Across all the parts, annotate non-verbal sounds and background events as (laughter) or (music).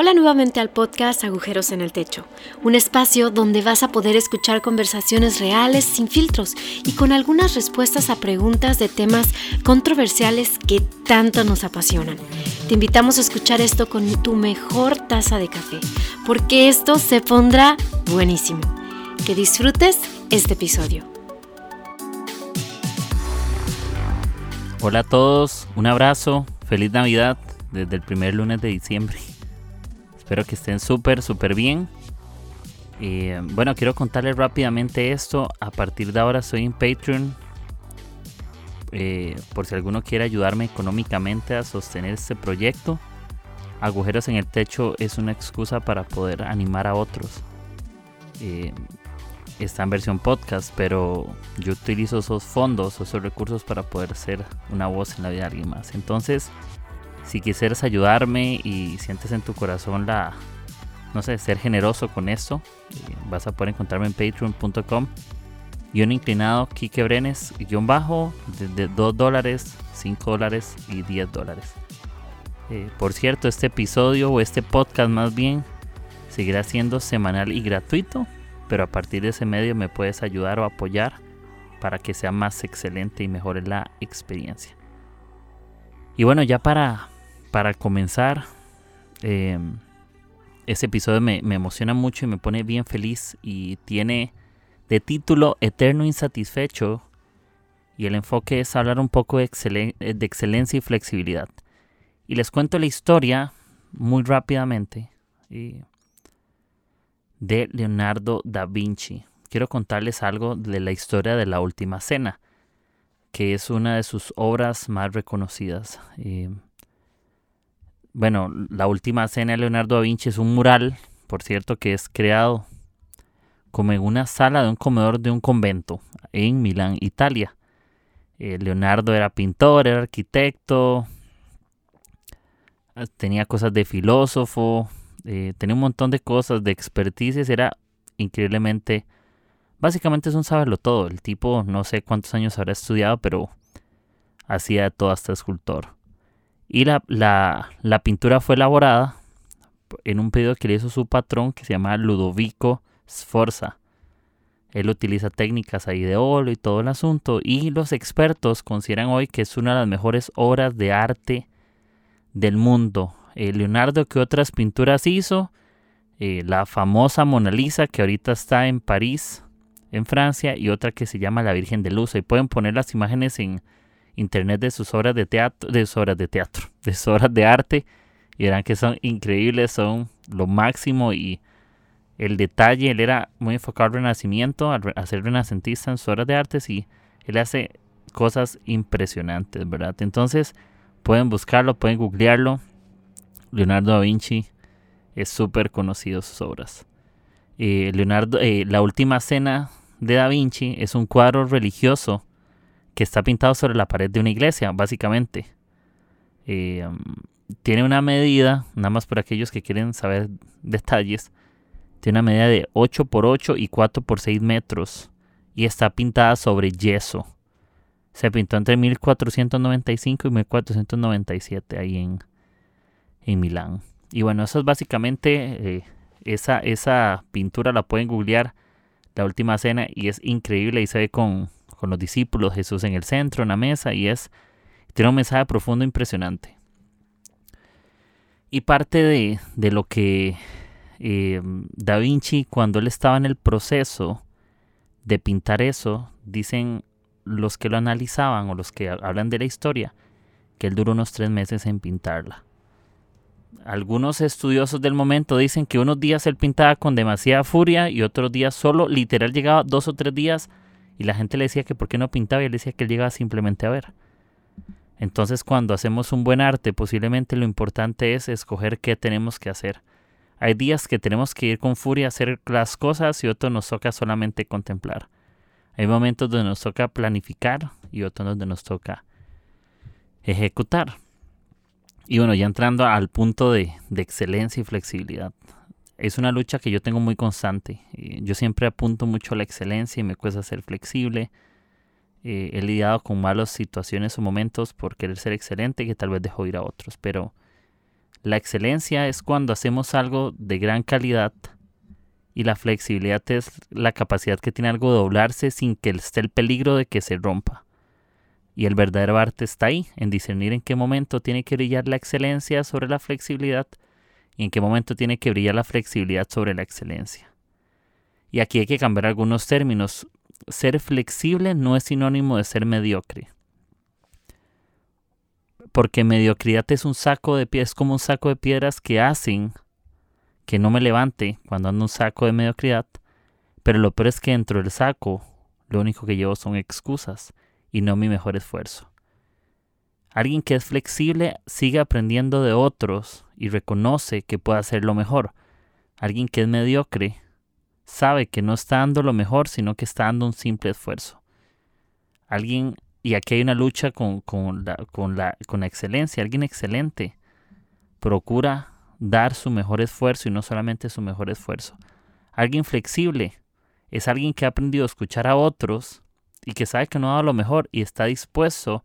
Hola nuevamente al podcast Agujeros en el Techo, un espacio donde vas a poder escuchar conversaciones reales, sin filtros y con algunas respuestas a preguntas de temas controversiales que tanto nos apasionan. Te invitamos a escuchar esto con tu mejor taza de café, porque esto se pondrá buenísimo. Que disfrutes este episodio. Hola a todos, un abrazo, feliz Navidad desde el primer lunes de diciembre. Espero que estén súper, súper bien. Eh, bueno, quiero contarles rápidamente esto. A partir de ahora estoy en Patreon. Eh, por si alguno quiere ayudarme económicamente a sostener este proyecto. Agujeros en el techo es una excusa para poder animar a otros. Eh, está en versión podcast, pero yo utilizo esos fondos, esos recursos para poder ser una voz en la vida de alguien más. Entonces, si quisieras ayudarme y sientes en tu corazón la, no sé, ser generoso con esto, eh, vas a poder encontrarme en patreon.com. Un inclinado, Kike Brenes, guion bajo, de, 2 dólares, 5 dólares y 10 dólares. Eh, por cierto, este episodio o este podcast más bien seguirá siendo semanal y gratuito, pero a partir de ese medio me puedes ayudar o apoyar para que sea más excelente y mejore la experiencia. Y bueno, ya para para comenzar, eh, este episodio me, emociona mucho y me pone bien feliz y tiene de título Eterno Insatisfecho y el enfoque es hablar un poco de, excelencia y flexibilidad. Y les cuento la historia muy rápidamente eh, de Leonardo da Vinci. Quiero contarles algo de la historia de la Última Cena, que es una de sus obras más reconocidas. Eh, bueno, la última cena de Leonardo da Vinci es un mural, por cierto, que es creado como en una sala de un comedor de un convento en Milán, Italia. Eh, Leonardo era pintor, era arquitecto, ah, tenía cosas de filósofo, eh, tenía un montón de cosas de experticias, era increíblemente, básicamente es un saberlo todo. El tipo no sé cuántos años habrá estudiado, pero hacía todo hasta escultor. Y la, la, pintura fue elaborada en un pedido que le hizo su patrón que se llama Ludovico Sforza. Él utiliza técnicas ahí de óleo y todo el asunto y los expertos consideran hoy que es una de las mejores obras de arte del mundo. Eh, Leonardo, ¿qué otras pinturas hizo? Eh, la famosa Mona Lisa que ahorita está en París, en Francia, y otra que se llama La Virgen de Luz. Y pueden poner las imágenes en, internet de sus obras de teatro, de sus obras de teatro, (laughs) de sus obras de arte y verán que son increíbles, son lo máximo y el detalle, él era muy enfocado al renacimiento, al ser renacentista en sus obras de arte y él hace cosas impresionantes, ¿verdad? Entonces pueden buscarlo, pueden googlearlo. Leonardo da Vinci es súper conocido sus obras. Eh, Leonardo, eh, la última cena de Da Vinci es un cuadro religioso que está pintado sobre la pared de una iglesia, básicamente. Eh, tiene una medida, nada más por aquellos que quieren saber detalles, tiene una medida de 8 por 8 y 4 por 6 metros y está pintada sobre yeso. Se pintó entre 1495 y 1497 ahí en, en Milán. Y bueno, eso es básicamente eh, esa, esa pintura la pueden googlear, la última cena, y es increíble y se ve con, con los discípulos, Jesús en el centro, en la mesa, y es, tiene un mensaje profundo impresionante. Y parte de, de lo que eh, Da Vinci, cuando él estaba en el proceso de pintar eso, dicen los que lo analizaban o los que hablan de la historia, que él duró unos tres meses en pintarla. Algunos estudiosos del momento dicen que unos días él pintaba con demasiada furia y otros días solo, literal llegaba dos o tres días y la gente le decía que por qué no pintaba y él decía que él llegaba simplemente a ver. Entonces cuando hacemos un buen arte, posiblemente lo importante es escoger qué tenemos que hacer. Hay días que tenemos que ir con furia a hacer las cosas y otros nos toca solamente contemplar. Hay momentos donde nos toca planificar y otros donde nos toca ejecutar. Y bueno, ya entrando al punto de, de excelencia y flexibilidad es una lucha que yo tengo muy constante. yo siempre apunto mucho a la excelencia y me cuesta ser flexible. Eh, he lidiado con malas situaciones o momentos por querer ser excelente que tal vez dejo ir a otros. Pero La excelencia es cuando hacemos algo de gran calidad y la flexibilidad es la capacidad que tiene algo de doblarse sin que esté el peligro de que se rompa. Y el verdadero arte está ahí, en discernir en qué momento tiene que brillar la excelencia sobre la flexibilidad y en qué momento tiene que brillar la flexibilidad sobre la excelencia. Y aquí hay que cambiar algunos términos. Ser flexible no es sinónimo de ser mediocre. Porque mediocridad es un saco de piedras, como un saco de piedras que hacen que no me levante cuando ando un saco de mediocridad. Pero lo peor es que dentro del saco lo único que llevo son excusas y no mi mejor esfuerzo. Alguien que es flexible sigue aprendiendo de otros y reconoce que puede hacerlo mejor. Alguien que es mediocre sabe que no está dando lo mejor, sino que está dando un simple esfuerzo. Alguien, y aquí hay una lucha con, la, con, la, con la excelencia, alguien excelente procura dar su mejor esfuerzo y no solamente su mejor esfuerzo. Alguien flexible es alguien que ha aprendido a escuchar a otros y que sabe que no ha dado lo mejor y está dispuesto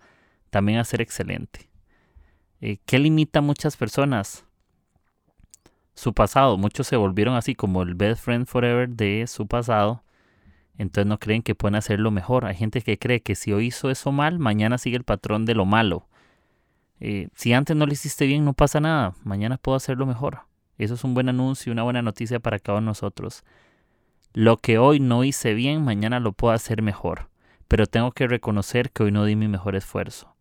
también a ser excelente. Eh, ¿Qué limita a muchas personas? su pasado. Muchos se volvieron así como el best friend forever de su pasado. Entonces no creen que pueden hacerlo mejor. Hay gente que cree que si hoy hizo eso mal, mañana sigue el patrón de lo malo. Eh, si antes no lo hiciste bien, no pasa nada. Mañana puedo hacerlo mejor. Eso es un buen anuncio y una buena noticia para cada uno de nosotros. Lo que hoy no hice bien, mañana lo puedo hacer mejor. Pero tengo que reconocer que hoy no di mi mejor esfuerzo.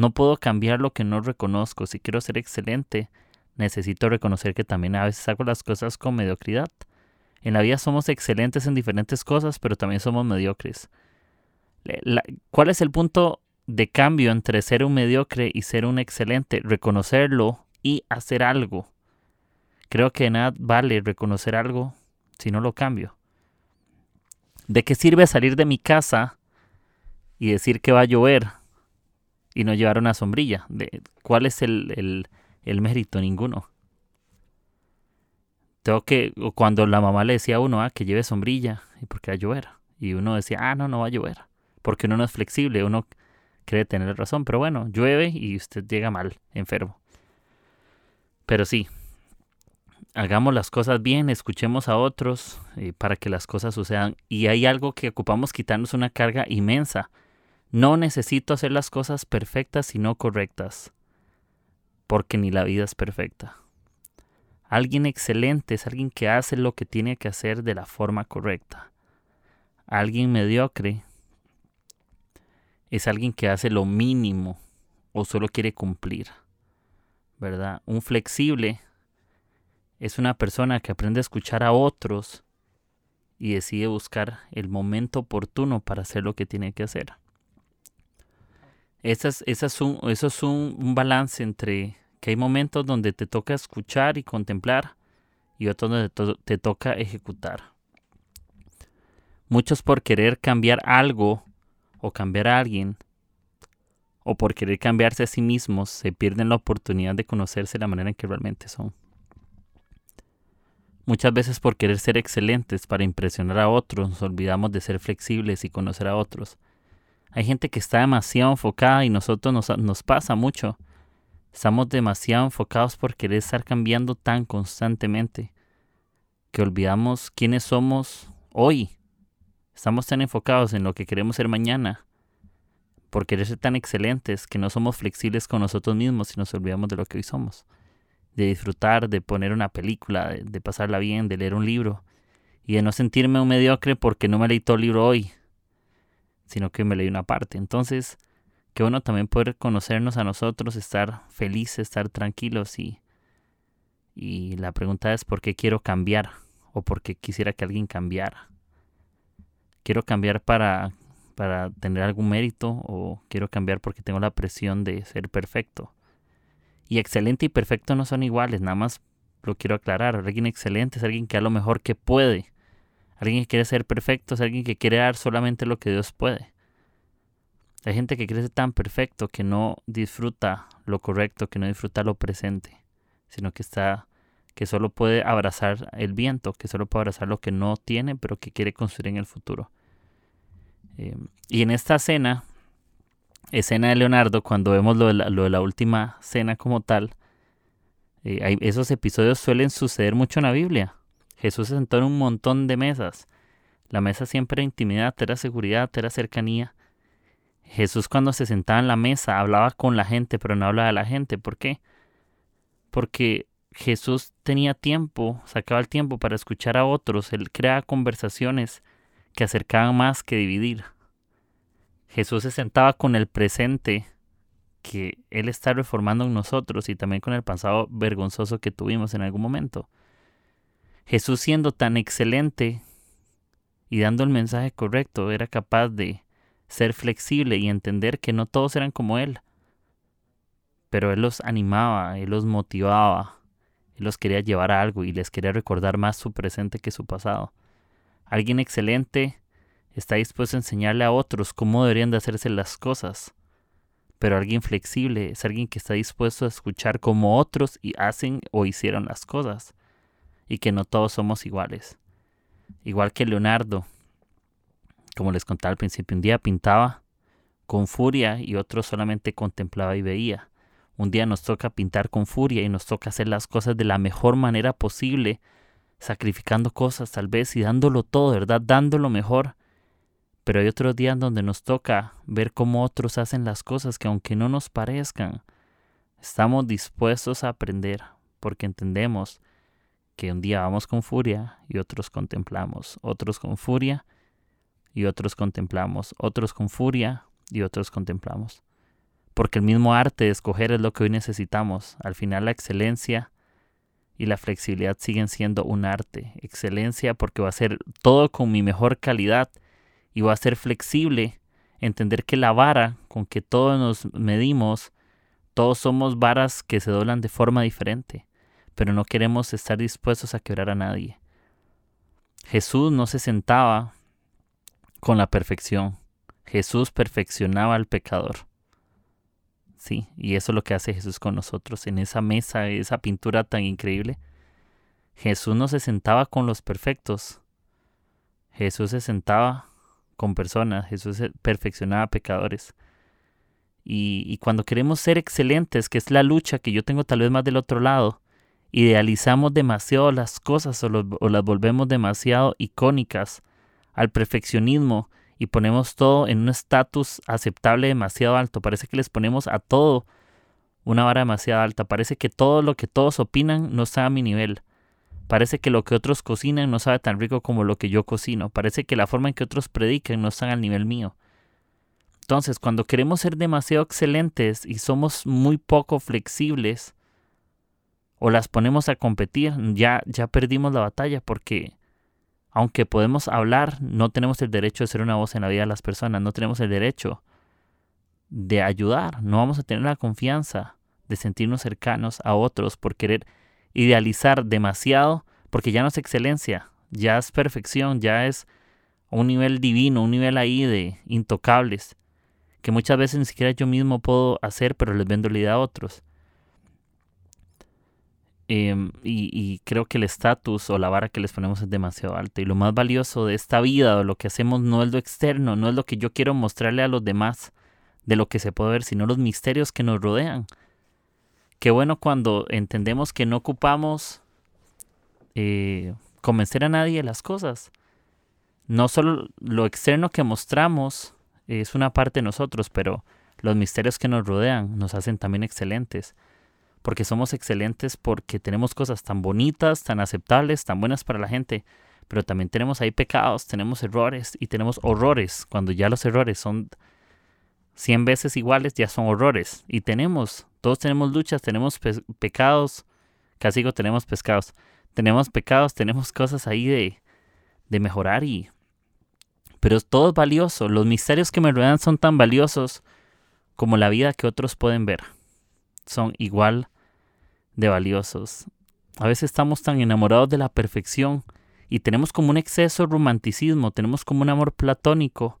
No puedo cambiar lo que no reconozco. Si quiero ser excelente, necesito reconocer que también a veces hago las cosas con mediocridad. En la vida somos excelentes en diferentes cosas, pero también somos mediocres. ¿Cuál es el punto de cambio entre ser un mediocre y ser un excelente? Reconocerlo y hacer algo. Creo que nada vale reconocer algo si no lo cambio. ¿De qué sirve salir de mi casa y decir que va a llover y no llevar una sombrilla? ¿De ¿Cuál es el el mérito ninguno. Tengo que, cuando la mamá le decía a uno, ah, que lleve sombrilla, y porque va a llover. Y uno decía, ah, no, no va a llover. Porque uno no es flexible, uno cree tener razón. Pero bueno, llueve y usted llega mal, enfermo. Pero sí, hagamos las cosas bien, escuchemos a otros eh, para que las cosas sucedan. Y hay algo que ocupamos quitarnos una carga inmensa. No necesito hacer las cosas perfectas, sino correctas porque ni la vida es perfecta. Alguien excelente es alguien que hace lo que tiene que hacer de la forma correcta. Alguien mediocre es alguien que hace lo mínimo o solo quiere cumplir. ¿Verdad? Un flexible es una persona que aprende a escuchar a otros y decide buscar el momento oportuno para hacer lo que tiene que hacer. Eso es un balance entre que hay momentos donde te toca escuchar y contemplar y otros donde te toca ejecutar. Muchos por querer cambiar algo o cambiar a alguien o por querer cambiarse a sí mismos se pierden la oportunidad de conocerse de la manera en que realmente son. Muchas veces por querer ser excelentes para impresionar a otros nos olvidamos de ser flexibles y conocer a otros. Hay gente que está demasiado enfocada y nosotros nos, nos pasa mucho Estamos demasiado enfocados por querer estar cambiando tan constantemente que olvidamos quiénes somos hoy. Estamos tan enfocados en lo que queremos ser mañana por querer ser tan excelentes que no somos flexibles con nosotros mismos y nos olvidamos de lo que hoy somos. De disfrutar, de poner una película, de, de pasarla bien, de leer un libro y de no sentirme un mediocre porque no me leí todo el libro hoy, sino que me leí una parte. Entonces, Qué bueno también poder conocernos a nosotros, estar felices, estar tranquilos y, y la pregunta es por qué quiero cambiar o por qué quisiera que alguien cambiara. Quiero cambiar para, para tener algún mérito o quiero cambiar porque tengo la presión de ser perfecto. Y excelente y perfecto no son iguales, nada más lo quiero aclarar. Alguien excelente es alguien que da lo mejor que puede. Alguien que quiere ser perfecto es alguien que quiere dar solamente lo que Dios puede. Hay gente que crece tan perfecto que no disfruta lo correcto, que no disfruta lo presente, sino que está que solo puede abrazar el viento, que solo puede abrazar lo que no tiene, pero que quiere construir en el futuro. Eh, y en esta cena, escena de Leonardo, cuando vemos lo de la, última cena como tal, Eh, esos episodios suelen suceder mucho en la Biblia. Jesús se sentó en un montón de mesas. La mesa siempre era intimidad, era seguridad, era cercanía. Jesús cuando se sentaba en la mesa hablaba con la gente, pero no hablaba de la gente. ¿Por qué? Porque Jesús tenía tiempo, sacaba el tiempo para escuchar a otros. Él creaba conversaciones que acercaban más que dividir. Jesús se sentaba con el presente que Él está reformando en nosotros y también con el pasado vergonzoso que tuvimos en algún momento. Jesús siendo tan excelente y dando el mensaje correcto, era capaz de ser flexible y entender que no todos eran como Él. Pero Él los animaba, Él los motivaba, Él los quería llevar a algo y les quería recordar más su presente que su pasado. Alguien excelente está dispuesto a enseñarle a otros cómo deberían de hacerse las cosas pero alguien flexible es alguien que está dispuesto a escuchar cómo otros hacen o hicieron las cosas y que no todos somos iguales. Igual que Leonardo, como les contaba al principio, un día pintaba con furia y otro solamente contemplaba y veía. Un día nos toca pintar con furia y nos toca hacer las cosas de la mejor manera posible, sacrificando cosas tal vez y dándolo todo, ¿verdad? Dándolo mejor pero hay otros días donde nos toca ver cómo otros hacen las cosas que aunque no nos parezcan, estamos dispuestos a aprender porque entendemos que un día vamos con furia y otros contemplamos, otros con furia y otros contemplamos, otros con furia y otros contemplamos. Porque el mismo arte de escoger es lo que hoy necesitamos. Al final la excelencia y la flexibilidad siguen siendo un arte. Excelencia porque va a ser todo con mi mejor calidad y va a ser flexible, entender que la vara con que todos nos medimos, todos somos varas que se doblan de forma diferente, pero no queremos estar dispuestos a quebrar a nadie. Jesús no se sentaba con la perfección, Jesús perfeccionaba al pecador. Sí, y eso es lo que hace Jesús con nosotros en esa mesa, esa pintura tan increíble. Jesús no se sentaba con los perfectos. Jesús se sentaba con personas, Jesús perfeccionaba pecadores. Y, cuando queremos ser excelentes, que es la lucha que yo tengo tal vez más del otro lado, idealizamos demasiado las cosas o, o las volvemos demasiado icónicas al perfeccionismo y ponemos todo en un estatus aceptable demasiado alto. Parece que les ponemos a todo una vara demasiado alta. Parece que todo lo que todos opinan no está a mi nivel. Parece que lo que otros cocinan no sabe tan rico como lo que yo cocino. Parece que la forma en que otros predican no está al nivel mío. Entonces, cuando queremos ser demasiado excelentes y somos muy poco flexibles, o las ponemos a competir, ya, ya perdimos la batalla porque aunque podemos hablar, no tenemos el derecho de ser una voz en la vida de las personas, no tenemos el derecho de ayudar, no vamos a tener la confianza de sentirnos cercanos a otros por querer idealizar demasiado porque ya no es excelencia, ya es perfección, ya es un nivel divino, un nivel ahí de intocables, que muchas veces ni siquiera yo mismo puedo hacer, pero les vendo la idea a otros. Em, y, creo que el estatus o la vara que les ponemos es demasiado alta. Y lo más valioso de esta vida o lo que hacemos no es lo externo, no es lo que yo quiero mostrarle a los demás de lo que se puede ver, sino los misterios que nos rodean. Qué bueno cuando entendemos que no ocupamos eh, convencer a nadie de las cosas. No solo lo externo que mostramos es una parte de nosotros, pero los misterios que nos rodean nos hacen también excelentes. Porque somos excelentes porque tenemos cosas tan bonitas, tan aceptables, tan buenas para la gente. Pero también tenemos ahí pecados, tenemos errores y tenemos horrores. Cuando ya los errores son 100 veces iguales, ya son horrores. Y tenemos todos tenemos luchas, tenemos pecados, casi tenemos pescados, tenemos pecados, tenemos cosas ahí de, de mejorar y... Pero todo es valioso, los misterios que me rodean son tan valiosos como la vida que otros pueden ver. Son igual de valiosos. A veces estamos tan enamorados de la perfección y tenemos como un exceso de romanticismo, tenemos como un amor platónico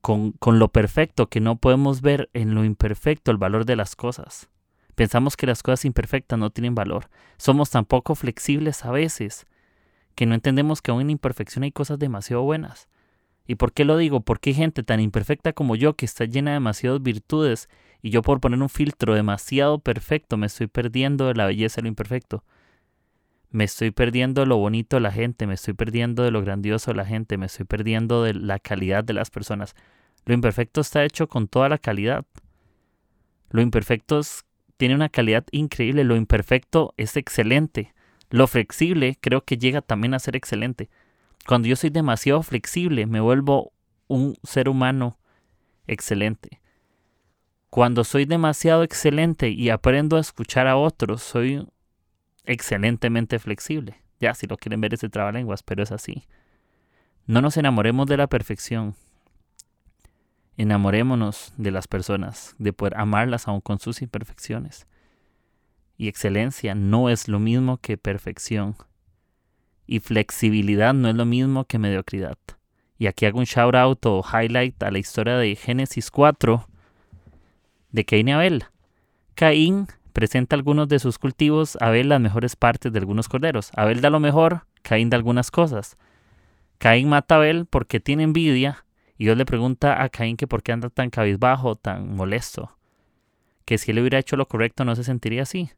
con, lo perfecto que no podemos ver en lo imperfecto el valor de las cosas. Pensamos que las cosas imperfectas no tienen valor. Somos tan poco flexibles a veces que no entendemos que aún en imperfección hay cosas demasiado buenas. ¿Y por qué lo digo? Porque hay gente tan imperfecta como yo que está llena de demasiadas virtudes Y yo por poner un filtro demasiado perfecto me estoy perdiendo de la belleza de lo imperfecto. Me estoy perdiendo de lo bonito de la gente, me estoy perdiendo de lo grandioso de la gente, me estoy perdiendo de la calidad de las personas. Lo imperfecto está hecho con toda la calidad. Lo imperfecto tiene una calidad increíble, lo imperfecto es excelente. Lo flexible creo que llega también a ser excelente. Cuando yo soy demasiado flexible, me vuelvo un ser humano excelente. Cuando soy demasiado excelente y aprendo a escuchar a otros, soy excelentemente flexible. Ya, si lo quieren ver ese trabalenguas, pero es así. No nos enamoremos de la perfección. Enamorémonos de las personas, de poder amarlas aún con sus imperfecciones. Y excelencia no es lo mismo que perfección. Y flexibilidad no es lo mismo que mediocridad. Y aquí hago un shout out o highlight a la historia de Génesis 4 de Caín y Abel. Caín presenta algunos de sus cultivos, Abel las mejores partes de algunos corderos. Abel da lo mejor, Caín da algunas cosas. Caín mata a Abel porque tiene envidia y Dios le pregunta a Caín que por qué anda tan cabizbajo, tan molesto. Que si él hubiera hecho lo correcto no se sentiría así.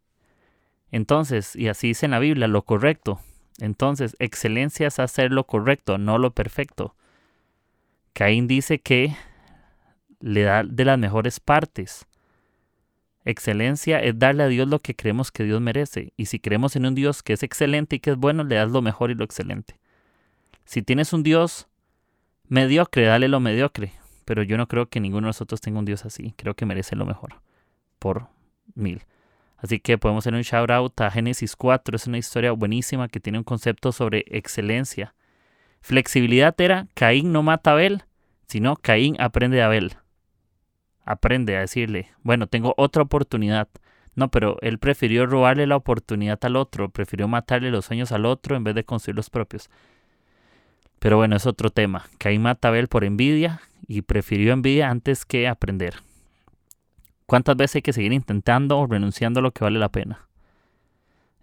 Entonces, y así dice en la Biblia, lo correcto. Entonces, excelencia es hacer lo correcto, no lo perfecto. Caín dice que le da de las mejores partes. Excelencia es darle a Dios lo que creemos que Dios merece. Y si creemos en un Dios que es excelente y que es bueno, le das lo mejor y lo excelente. Si tienes un Dios mediocre, dale lo mediocre. Pero yo no creo que ninguno de nosotros tenga un Dios así. Creo que merece lo mejor. Por mil. Así que podemos hacer un shout out a Génesis 4. Es una historia buenísima que tiene un concepto sobre excelencia. Flexibilidad era Caín no mata a Abel, sino Caín aprende de Abel aprende a decirle, bueno, tengo otra oportunidad. No, pero él prefirió robarle la oportunidad al otro, prefirió matarle los sueños al otro en vez de construir los propios. Pero bueno, es otro tema. Caín mata a Abel por envidia y prefirió envidia antes que aprender. ¿Cuántas veces hay que seguir intentando o renunciando a lo que vale la pena?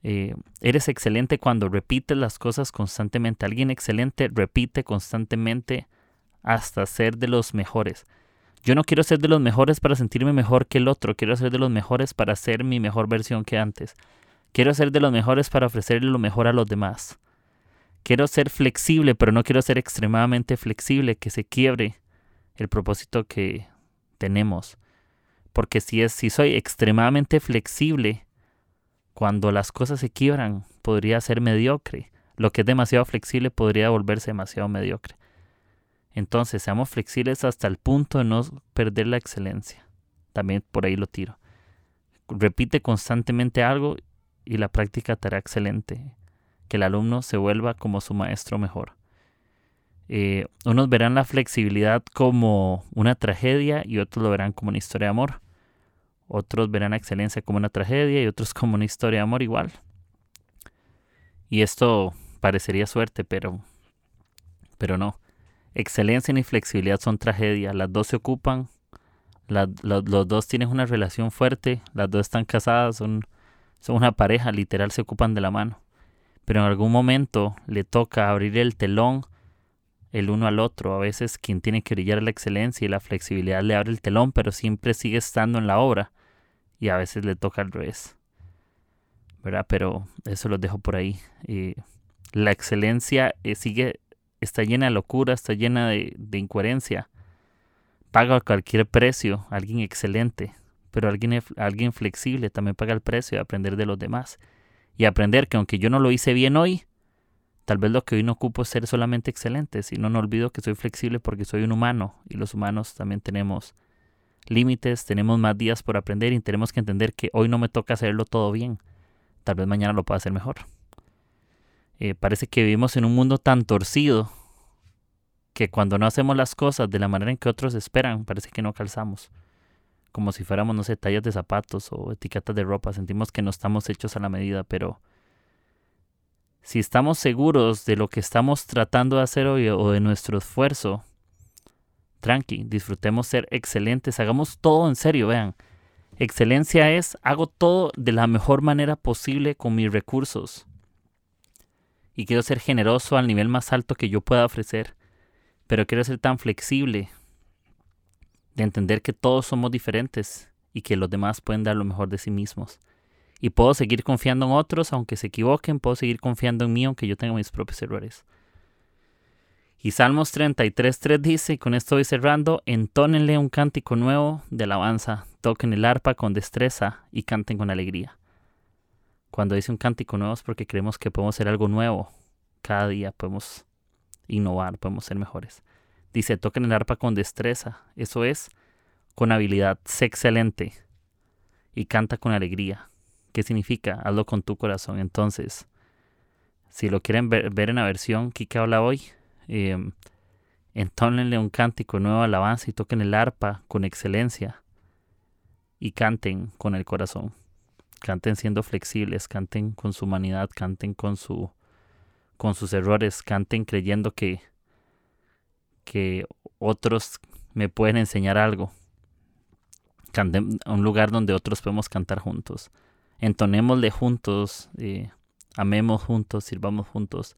Eh, eres excelente cuando repites las cosas constantemente. Alguien excelente repite constantemente hasta ser de los mejores. Yo no quiero ser de los mejores para sentirme mejor que el otro, quiero ser de los mejores para ser mi mejor versión que antes. Quiero ser de los mejores para ofrecerle lo mejor a los demás. Quiero ser flexible, pero no quiero ser extremadamente flexible, que se quiebre el propósito que tenemos. Porque si es si soy extremadamente flexible, cuando las cosas se quiebran, podría ser mediocre. Lo que es demasiado flexible podría volverse demasiado mediocre. Entonces, seamos flexibles hasta el punto de no perder la excelencia. También por ahí lo tiro. Repite constantemente algo y la práctica te hará excelente. Que el alumno se vuelva como su maestro mejor. Eh, unos verán la flexibilidad como una tragedia y otros lo verán como una historia de amor. Otros verán la excelencia como una tragedia y otros como una historia de amor igual. Y esto parecería suerte, pero, pero no. Excelencia y flexibilidad son tragedia. Las dos se ocupan. los dos tienen una relación fuerte. Las dos están casadas. Son, una pareja. Literal se ocupan de la mano. Pero en algún momento le toca abrir el telón el uno al otro. A veces quien tiene que brillar la excelencia y la flexibilidad le abre el telón, pero siempre sigue estando en la obra. Y a veces le toca al revés. ¿Verdad? Pero eso lo dejo por ahí. Y la excelencia eh, sigue está llena de locura, está llena de, incoherencia. Paga cualquier precio, alguien excelente, pero alguien, alguien flexible también paga el precio de aprender de los demás. Y aprender que aunque yo no lo hice bien hoy, tal vez lo que hoy no ocupo es ser solamente excelente, sino no olvido que soy flexible porque soy un humano y los humanos también tenemos límites, tenemos más días por aprender y tenemos que entender que hoy no me toca hacerlo todo bien. Tal vez mañana lo pueda hacer mejor. Eh, parece que vivimos en un mundo tan torcido que cuando no hacemos las cosas de la manera en que otros esperan, parece que no calzamos. Como si fuéramos, no sé, tallas de zapatos o etiquetas de ropa. Sentimos que no estamos hechos a la medida, pero si estamos seguros de lo que estamos tratando de hacer hoy o de nuestro esfuerzo, tranqui, disfrutemos ser excelentes, hagamos todo en serio, vean. Excelencia es, hago todo de la mejor manera posible con mis recursos y quiero ser generoso al nivel más alto que yo pueda ofrecer, pero quiero ser tan flexible de entender que todos somos diferentes y que los demás pueden dar lo mejor de sí mismos. Y puedo seguir confiando en otros aunque se equivoquen, puedo seguir confiando en mí aunque yo tenga mis propios errores. Y Salmos 33.3 dice, y con esto voy cerrando, entónenle un cántico nuevo de alabanza, toquen el arpa con destreza y canten con alegría. Cuando dice un cántico nuevo es porque creemos que podemos hacer algo nuevo. Cada día podemos innovar, podemos ser mejores. Dice, toquen el arpa con destreza, eso es, con habilidad, sé excelente y canta con alegría. ¿Qué significa? Hazlo con tu corazón. Entonces, si lo quieren ver, en la versión que habla hoy, eh, entónenle un cántico nuevo alabanza y toquen el arpa con excelencia y canten con el corazón. Canten siendo flexibles, canten con su humanidad, canten con su con sus errores, canten creyendo que que otros me pueden enseñar algo. Canten a un lugar donde otros podemos cantar juntos. Entonémosle juntos, eh, amemos juntos, sirvamos juntos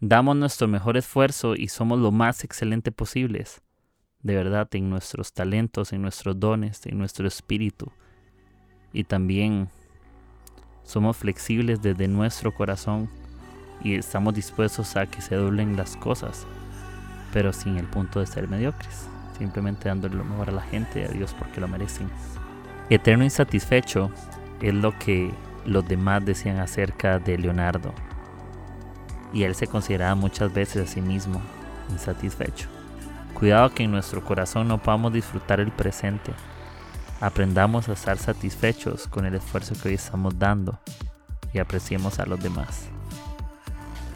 damos nuestro mejor esfuerzo y somos lo más excelente posibles, de verdad, en nuestros talentos, en nuestros dones, en nuestro espíritu. Y también somos flexibles desde nuestro corazón y estamos dispuestos a que se doblen las cosas, pero sin el punto de ser mediocres, simplemente dándole lo mejor a la gente y a Dios porque lo merecen. Eterno insatisfecho es lo que los demás decían acerca de Leonardo y él se consideraba muchas veces a sí mismo insatisfecho. Cuidado que en nuestro corazón no podamos disfrutar el presente. Aprendamos a estar satisfechos con el esfuerzo que hoy estamos dando y apreciemos a los demás.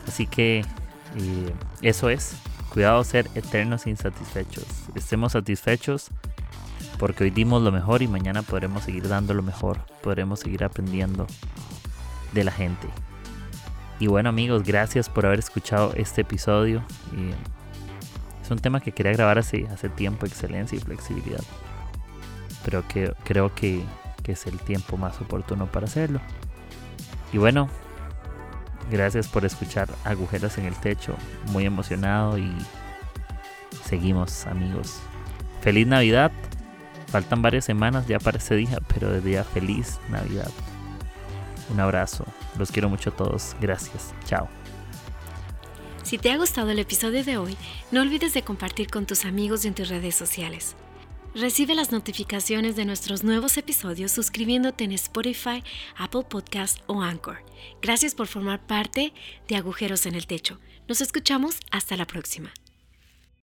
Así que eh, eso es. Cuidado ser eternos insatisfechos. Estemos satisfechos porque hoy dimos lo mejor y mañana podremos seguir dando lo mejor. Podremos seguir aprendiendo de la gente. Y bueno amigos, gracias por haber escuchado este episodio. es un tema que quería grabar hace, hace tiempo, excelencia y flexibilidad. Pero que creo que, que es el tiempo más oportuno para hacerlo. Y bueno, gracias por escuchar Agujeros en el Techo. Muy emocionado y seguimos amigos. Feliz Navidad. Faltan varias semanas ya para ese día, pero de día feliz Navidad. Un abrazo. Los quiero mucho a todos. Gracias. Chao. Si te ha gustado el episodio de hoy, no olvides de compartir con tus amigos y en tus redes sociales. Recibe las notificaciones de nuestros nuevos episodios suscribiéndote en Spotify, Apple Podcast o Anchor. Gracias por formar parte de Agujeros en el Techo. Nos escuchamos hasta la próxima.